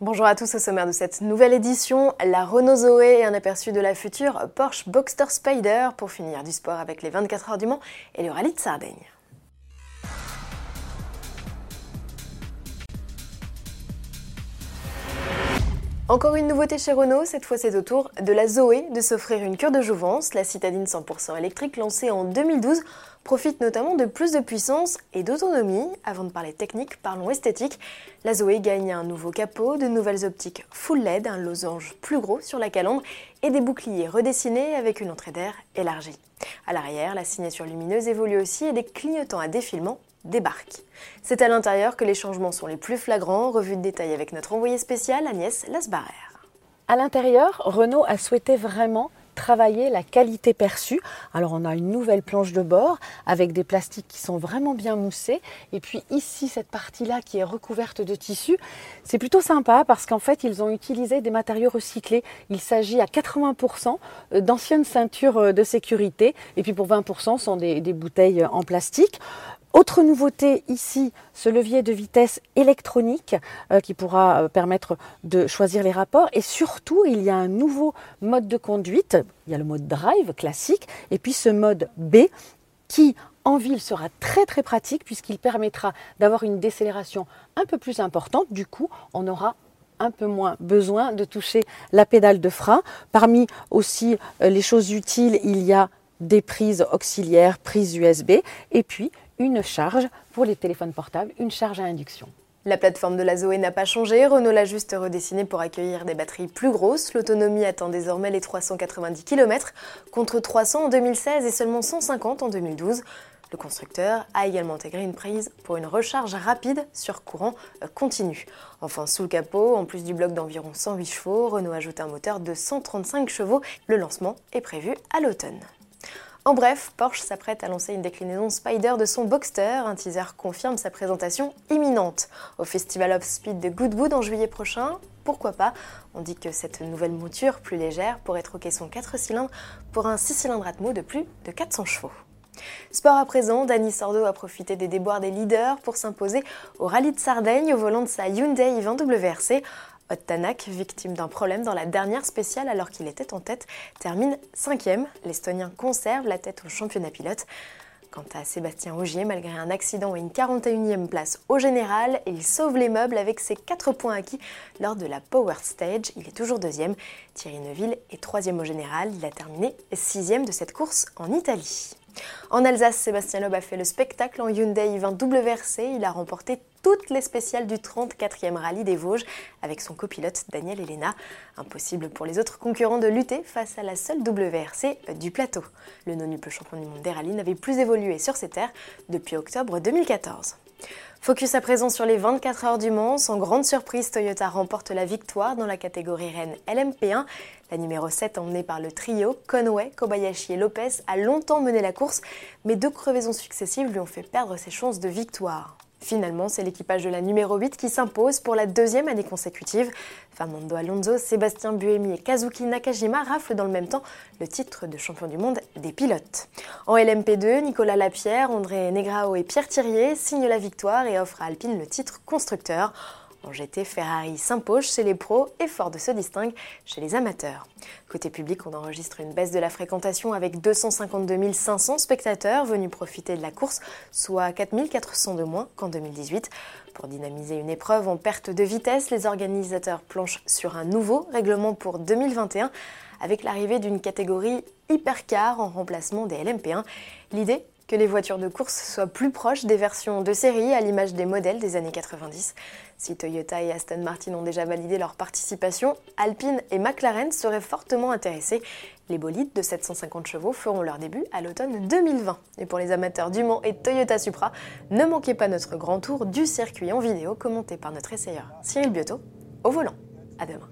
Bonjour à tous au sommaire de cette nouvelle édition, la Renault Zoé et un aperçu de la future Porsche Boxster Spider pour finir du sport avec les 24 heures du Mans et le rallye de Sardaigne. Encore une nouveauté chez Renault, cette fois c'est au tour de la Zoé de s'offrir une cure de jouvence. La citadine 100% électrique lancée en 2012 profite notamment de plus de puissance et d'autonomie. Avant de parler technique, parlons esthétique. La Zoé gagne un nouveau capot, de nouvelles optiques full LED, un losange plus gros sur la calandre et des boucliers redessinés avec une entrée d'air élargie. À l'arrière, la signature lumineuse évolue aussi et des clignotants à défilement débarquent. C'est à l'intérieur que les changements sont les plus flagrants. Revue de détail avec notre envoyé spécial Agnès Lasbarère. À l'intérieur, Renault a souhaité vraiment travailler la qualité perçue. Alors on a une nouvelle planche de bord avec des plastiques qui sont vraiment bien moussés. Et puis ici, cette partie-là qui est recouverte de tissu, c'est plutôt sympa parce qu'en fait, ils ont utilisé des matériaux recyclés. Il s'agit à 80% d'anciennes ceintures de sécurité. Et puis pour 20%, sont des, des bouteilles en plastique. Autre nouveauté ici, ce levier de vitesse électronique euh, qui pourra euh, permettre de choisir les rapports. Et surtout, il y a un nouveau mode de conduite. Il y a le mode drive classique et puis ce mode B qui en ville sera très très pratique puisqu'il permettra d'avoir une décélération un peu plus importante. Du coup, on aura un peu moins besoin de toucher la pédale de frein. Parmi aussi euh, les choses utiles, il y a des prises auxiliaires, prises USB et puis une charge pour les téléphones portables, une charge à induction. La plateforme de la Zoé n'a pas changé, Renault l'a juste redessinée pour accueillir des batteries plus grosses. L'autonomie atteint désormais les 390 km contre 300 en 2016 et seulement 150 en 2012. Le constructeur a également intégré une prise pour une recharge rapide sur courant continu. Enfin, sous le capot, en plus du bloc d'environ 108 chevaux, Renault ajoute un moteur de 135 chevaux. Le lancement est prévu à l'automne. En bref, Porsche s'apprête à lancer une déclinaison Spider de son Boxster. Un teaser confirme sa présentation imminente au Festival of Speed de Goodwood en juillet prochain. Pourquoi pas? On dit que cette nouvelle mouture plus légère pourrait troquer son 4 cylindres pour un 6 cylindres Atmo de plus de 400 chevaux. Sport à présent, Danny Sordo a profité des déboires des leaders pour s'imposer au rallye de Sardaigne au volant de sa Hyundai i20 WRC. Ottanak, victime d'un problème dans la dernière spéciale alors qu'il était en tête, termine cinquième. L'Estonien conserve la tête au championnat pilote. Quant à Sébastien Augier, malgré un accident et une 41e place au général, il sauve les meubles avec ses 4 points acquis lors de la Power Stage. Il est toujours deuxième. Thierry Neuville est troisième au général. Il a terminé sixième de cette course en Italie. En Alsace, Sébastien Loeb a fait le spectacle en Hyundai i20 WRC. Il a remporté toutes les spéciales du 34e rallye des Vosges avec son copilote Daniel Elena. Impossible pour les autres concurrents de lutter face à la seule WRC du plateau. Le non-nuple champion du monde des rallyes n'avait plus évolué sur ces terres depuis octobre 2014. Focus à présent sur les 24 heures du Mans. Sans grande surprise, Toyota remporte la victoire dans la catégorie Rennes LMP1. La numéro 7, emmenée par le trio Conway, Kobayashi et Lopez, a longtemps mené la course, mais deux crevaisons successives lui ont fait perdre ses chances de victoire. Finalement, c'est l'équipage de la numéro 8 qui s'impose pour la deuxième année consécutive. Fernando Alonso, Sébastien Buemi et Kazuki Nakajima raflent dans le même temps le titre de champion du monde des pilotes. En LMP2, Nicolas Lapierre, André Negrao et Pierre Thirier signent la victoire et offrent à Alpine le titre constructeur. En GT, Ferrari s'impose chez les pros et Ford se distingue chez les amateurs. Côté public, on enregistre une baisse de la fréquentation avec 252 500 spectateurs venus profiter de la course, soit 4 400 de moins qu'en 2018. Pour dynamiser une épreuve en perte de vitesse, les organisateurs planchent sur un nouveau règlement pour 2021 avec l'arrivée d'une catégorie hypercar en remplacement des LMP1. L'idée que les voitures de course soient plus proches des versions de série à l'image des modèles des années 90. Si Toyota et Aston Martin ont déjà validé leur participation, Alpine et McLaren seraient fortement intéressés. Les bolides de 750 chevaux feront leur début à l'automne 2020. Et pour les amateurs du Mans et Toyota Supra, ne manquez pas notre grand tour du circuit en vidéo commenté par notre essayeur Cyril Biotto au volant. À demain.